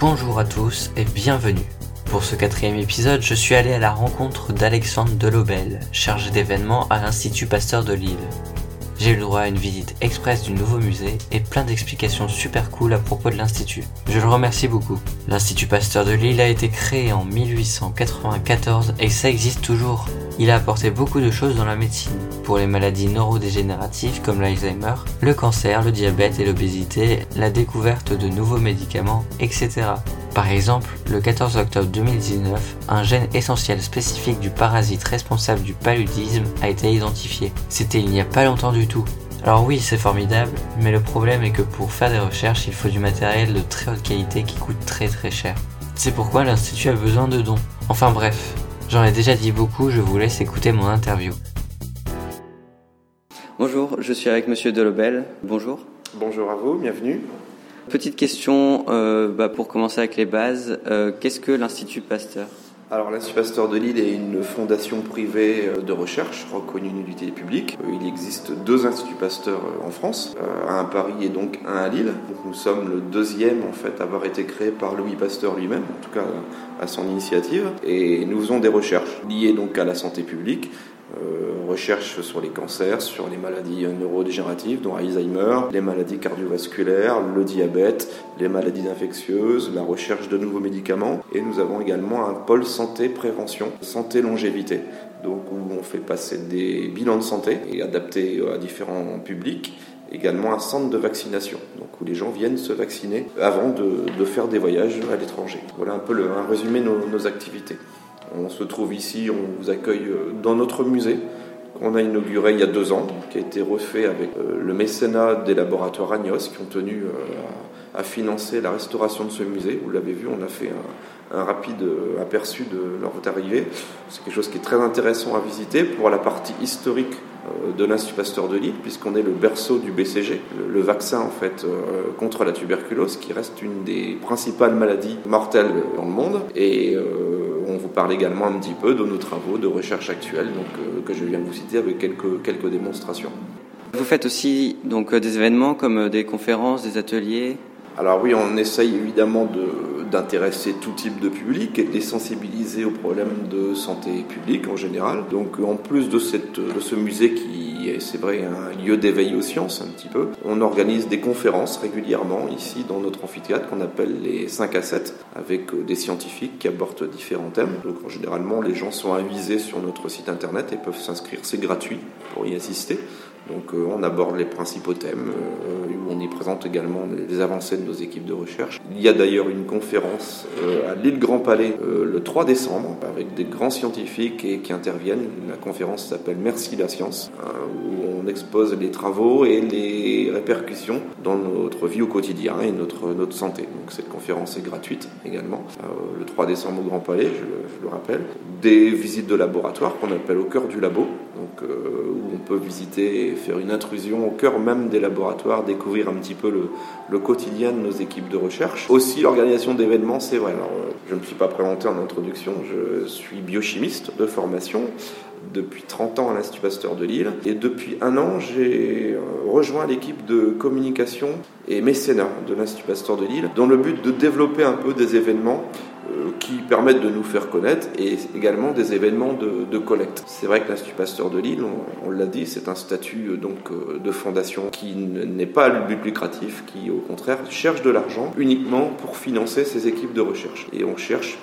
Bonjour à tous et bienvenue. Pour ce quatrième épisode, je suis allé à la rencontre d'Alexandre Delobel, chargé d'événements à l'Institut Pasteur de Lille. J'ai eu le droit à une visite express du nouveau musée et plein d'explications super cool à propos de l'Institut. Je le remercie beaucoup. L'Institut Pasteur de Lille a été créé en 1894 et ça existe toujours. Il a apporté beaucoup de choses dans la médecine, pour les maladies neurodégénératives comme l'Alzheimer, le cancer, le diabète et l'obésité, la découverte de nouveaux médicaments, etc. Par exemple, le 14 octobre 2019, un gène essentiel spécifique du parasite responsable du paludisme a été identifié. C'était il n'y a pas longtemps du tout. Alors oui, c'est formidable, mais le problème est que pour faire des recherches, il faut du matériel de très haute qualité qui coûte très très cher. C'est pourquoi l'Institut a besoin de dons. Enfin bref, j'en ai déjà dit beaucoup, je vous laisse écouter mon interview. Bonjour, je suis avec Monsieur Delobel. Bonjour. Bonjour à vous, bienvenue. Petite question euh, bah, pour commencer avec les bases. Euh, Qu'est-ce que l'Institut Pasteur? Alors l'Institut Pasteur de Lille est une fondation privée euh, de recherche reconnue d'une utilité publique. Il existe deux instituts Pasteur en France, un à Paris et donc un à Lille. Donc, nous sommes le deuxième en fait à avoir été créé par Louis Pasteur lui-même, en tout cas à son initiative. Et nous faisons des recherches liées donc à la santé publique, euh, recherche sur les cancers, sur les maladies neurodégénératives, dont Alzheimer, les maladies cardiovasculaires, le diabète, les maladies infectieuses, la recherche de nouveaux médicaments. Et nous avons également un pôle santé prévention, santé longévité, donc où on fait passer des bilans de santé et adaptés à différents publics également un centre de vaccination, donc où les gens viennent se vacciner avant de, faire des voyages à l'étranger. Voilà un peu un résumé de nos activités. On se trouve ici, on vous accueille dans notre musée qu'on a inauguré il y a deux ans, qui a été refait avec le mécénat des laboratoires Agnos qui ont tenu à financer la restauration de ce musée. Vous l'avez vu, on a fait un, rapide aperçu de leur arrivée. C'est quelque chose qui est très intéressant à visiter pour la partie historique de l'Institut Pasteur de Lille, puisqu'on est le berceau du BCG, le, vaccin en fait euh, contre la tuberculose, qui reste une des principales maladies mortelles dans le monde. Et euh, on vous parle également un petit peu de nos travaux de recherche actuels, donc euh, que je viens de vous citer avec quelques quelques démonstrations. Vous faites aussi donc des événements comme des conférences, des ateliers? Alors oui, on essaye évidemment de d'intéresser tout type de public et de les sensibiliser aux problèmes de santé publique en général. Donc en plus de, ce musée qui est, c'est vrai, un lieu d'éveil aux sciences un petit peu, on organise des conférences régulièrement ici dans notre amphithéâtre qu'on appelle les 5 à 7 avec des scientifiques qui abordent différents thèmes. Donc généralement les gens sont avisés sur notre site internet et peuvent s'inscrire, c'est gratuit pour y assister. Donc euh, on aborde les principaux thèmes, euh, on y présente également les avancées de nos équipes de recherche. Il y a d'ailleurs une conférence euh, à l'île Grand Palais le 3 décembre avec des grands scientifiques et, qui interviennent. La conférence s'appelle Merci la science, hein, où on expose les travaux et les répercussions dans notre vie au quotidien et notre, notre santé. Donc cette conférence est gratuite également, le 3 décembre au Grand Palais, je, je le rappelle. Des visites de laboratoire qu'on appelle au cœur du labo, où on peut visiter faire une intrusion au cœur même des laboratoires, découvrir un petit peu le, le quotidien de nos équipes de recherche. Aussi l'organisation d'événements, c'est vrai. Alors, je ne me suis pas présenté en introduction, je suis biochimiste de formation depuis 30 ans à l'Institut Pasteur de Lille. Et depuis un an, j'ai rejoint l'équipe de communication et mécénat de l'Institut Pasteur de Lille dans le but de développer un peu des événements qui permettent de nous faire connaître et également des événements de, collecte. C'est vrai que l'Institut Pasteur de Lille, on, l'a dit, c'est un statut donc de fondation qui n'est pas à but lucratif, qui au contraire cherche de l'argent uniquement pour financer ses équipes de recherche. Et on cherche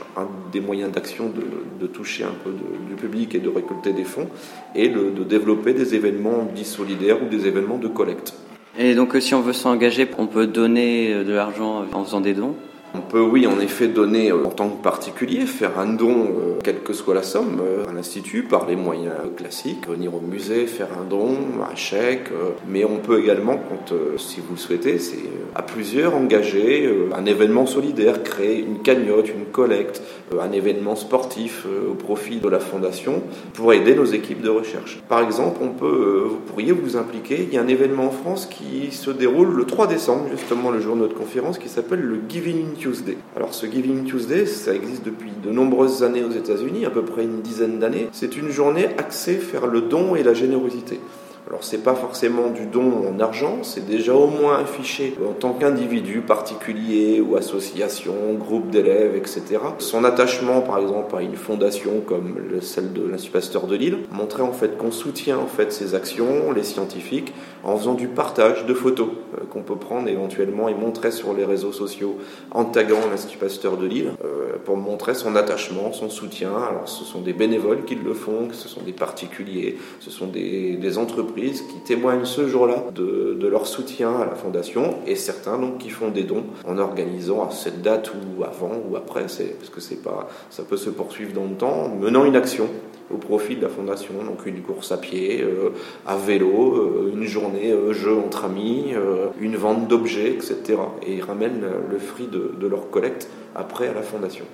des moyens d'action de, toucher un peu du public et de récolter des fonds et de développer des événements dits solidaires ou des événements de collecte. Et donc si on veut s'engager, on peut donner de l'argent en faisant des dons? On peut, oui, en effet, donner en tant que particulier, faire un don, euh, quelle que soit la somme, euh, à l'Institut, par les moyens classiques, venir au musée, faire un don, un chèque, euh, mais on peut également, quand, si vous le souhaitez, c'est à plusieurs engager un événement solidaire, créer une cagnotte, une collecte, un événement sportif au profit de la fondation pour aider nos équipes de recherche. Par exemple, on peut, vous pourriez vous impliquer, il y a un événement en France qui se déroule le 3 décembre, justement le jour de notre conférence, qui s'appelle le Giving Alors ce Giving Tuesday, ça existe depuis de nombreuses années aux États-Unis, à peu près une dizaine d'années. C'est une journée axée vers le don et la générosité. Alors c'est pas forcément du don en argent, c'est déjà au moins affiché en tant qu'individu particulier ou association, groupe d'élèves, etc. Son attachement par exemple à une fondation comme celle de l'Institut Pasteur de Lille montrait en fait qu'on soutient en fait ces actions, les scientifiques, en faisant du partage de photos euh, qu'on peut prendre éventuellement et montrer sur les réseaux sociaux en taguant l'Institut Pasteur de Lille euh, pour montrer son attachement, son soutien. Alors ce sont des bénévoles qui le font, ce sont des particuliers, ce sont des entreprises qui témoignent ce jour-là de, leur soutien à la fondation et certains donc qui font des dons en organisant à cette date ou avant ou après, parce que c'est pas, ça peut se poursuivre dans le temps, menant une action au profit de la fondation, donc une course à pied, euh, à vélo, euh, une journée euh, jeu entre amis, une vente d'objets, etc. Et ils ramènent le fruit de, leur collecte après à la fondation.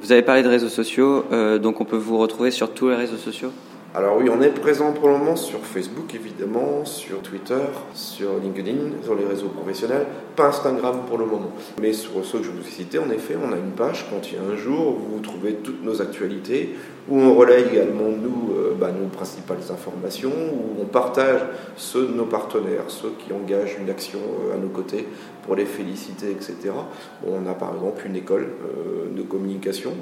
Vous avez parlé de réseaux sociaux, donc on peut vous retrouver sur tous les réseaux sociaux? Alors oui, on est présent pour le moment sur Facebook évidemment, sur Twitter, sur LinkedIn, sur les réseaux professionnels, pas Instagram pour le moment. Mais sur ceux que je vous ai cités, en effet, on a une page quand il y a un jour où vous trouvez toutes nos actualités, où on relaye également nous, euh, bah, nos principales informations, où on partage ceux de nos partenaires, ceux qui engagent une action euh, à nos côtés pour les féliciter, etc. on a par exemple une école euh, de communication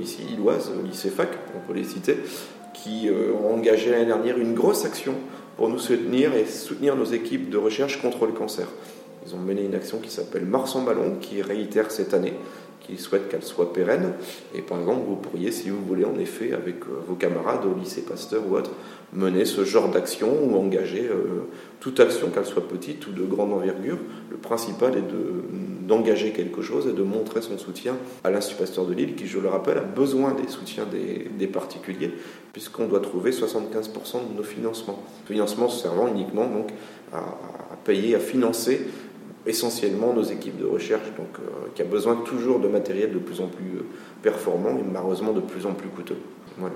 ici, Illoise, lycée FAC, on peut les citer, qui euh, ont engagé l'année dernière une grosse action pour nous soutenir et soutenir nos équipes de recherche contre le cancer. Ils ont mené une action qui s'appelle Mars en ballon, qui réitère cette année, qui souhaite qu'elle soit pérenne. Et par exemple, vous pourriez, si vous voulez, en effet, avec euh, vos camarades au lycée Pasteur ou autre, mener ce genre d'action ou engager euh, toute action, qu'elle soit petite ou de grande envergure. Le principal est d'engager quelque chose et de montrer son soutien à l'Institut Pasteur de Lille, qui, je le rappelle, a besoin des soutiens des, des particuliers, puisqu'on doit trouver 75% de nos financements. Financements servant uniquement donc à, à payer, à financer essentiellement nos équipes de recherche, donc, euh, qui a besoin toujours de matériel de plus en plus euh, performant et malheureusement de plus en plus coûteux. Voilà.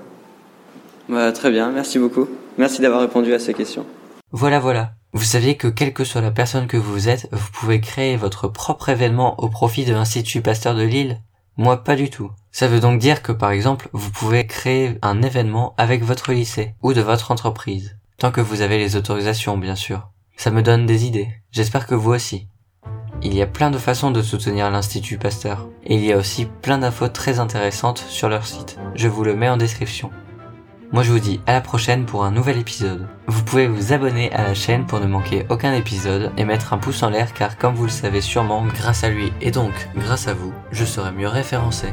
Bah, très bien, merci beaucoup. Merci d'avoir répondu à ces questions. Voilà, voilà. Vous saviez que quelle que soit la personne que vous êtes, vous pouvez créer votre propre événement au profit de l'Institut Pasteur de Lille? Moi, pas du tout. Ça veut donc dire que par exemple, vous pouvez créer un événement avec votre lycée ou de votre entreprise. Tant que vous avez les autorisations, bien sûr. Ça me donne des idées. J'espère que vous aussi. Il y a plein de façons de soutenir l'Institut Pasteur. Et il y a aussi plein d'infos très intéressantes sur leur site. Je vous le mets en description. Moi je vous dis à la prochaine pour un nouvel épisode. Vous pouvez vous abonner à la chaîne pour ne manquer aucun épisode et mettre un pouce en l'air car comme vous le savez sûrement, grâce à lui et donc grâce à vous, je serai mieux référencé.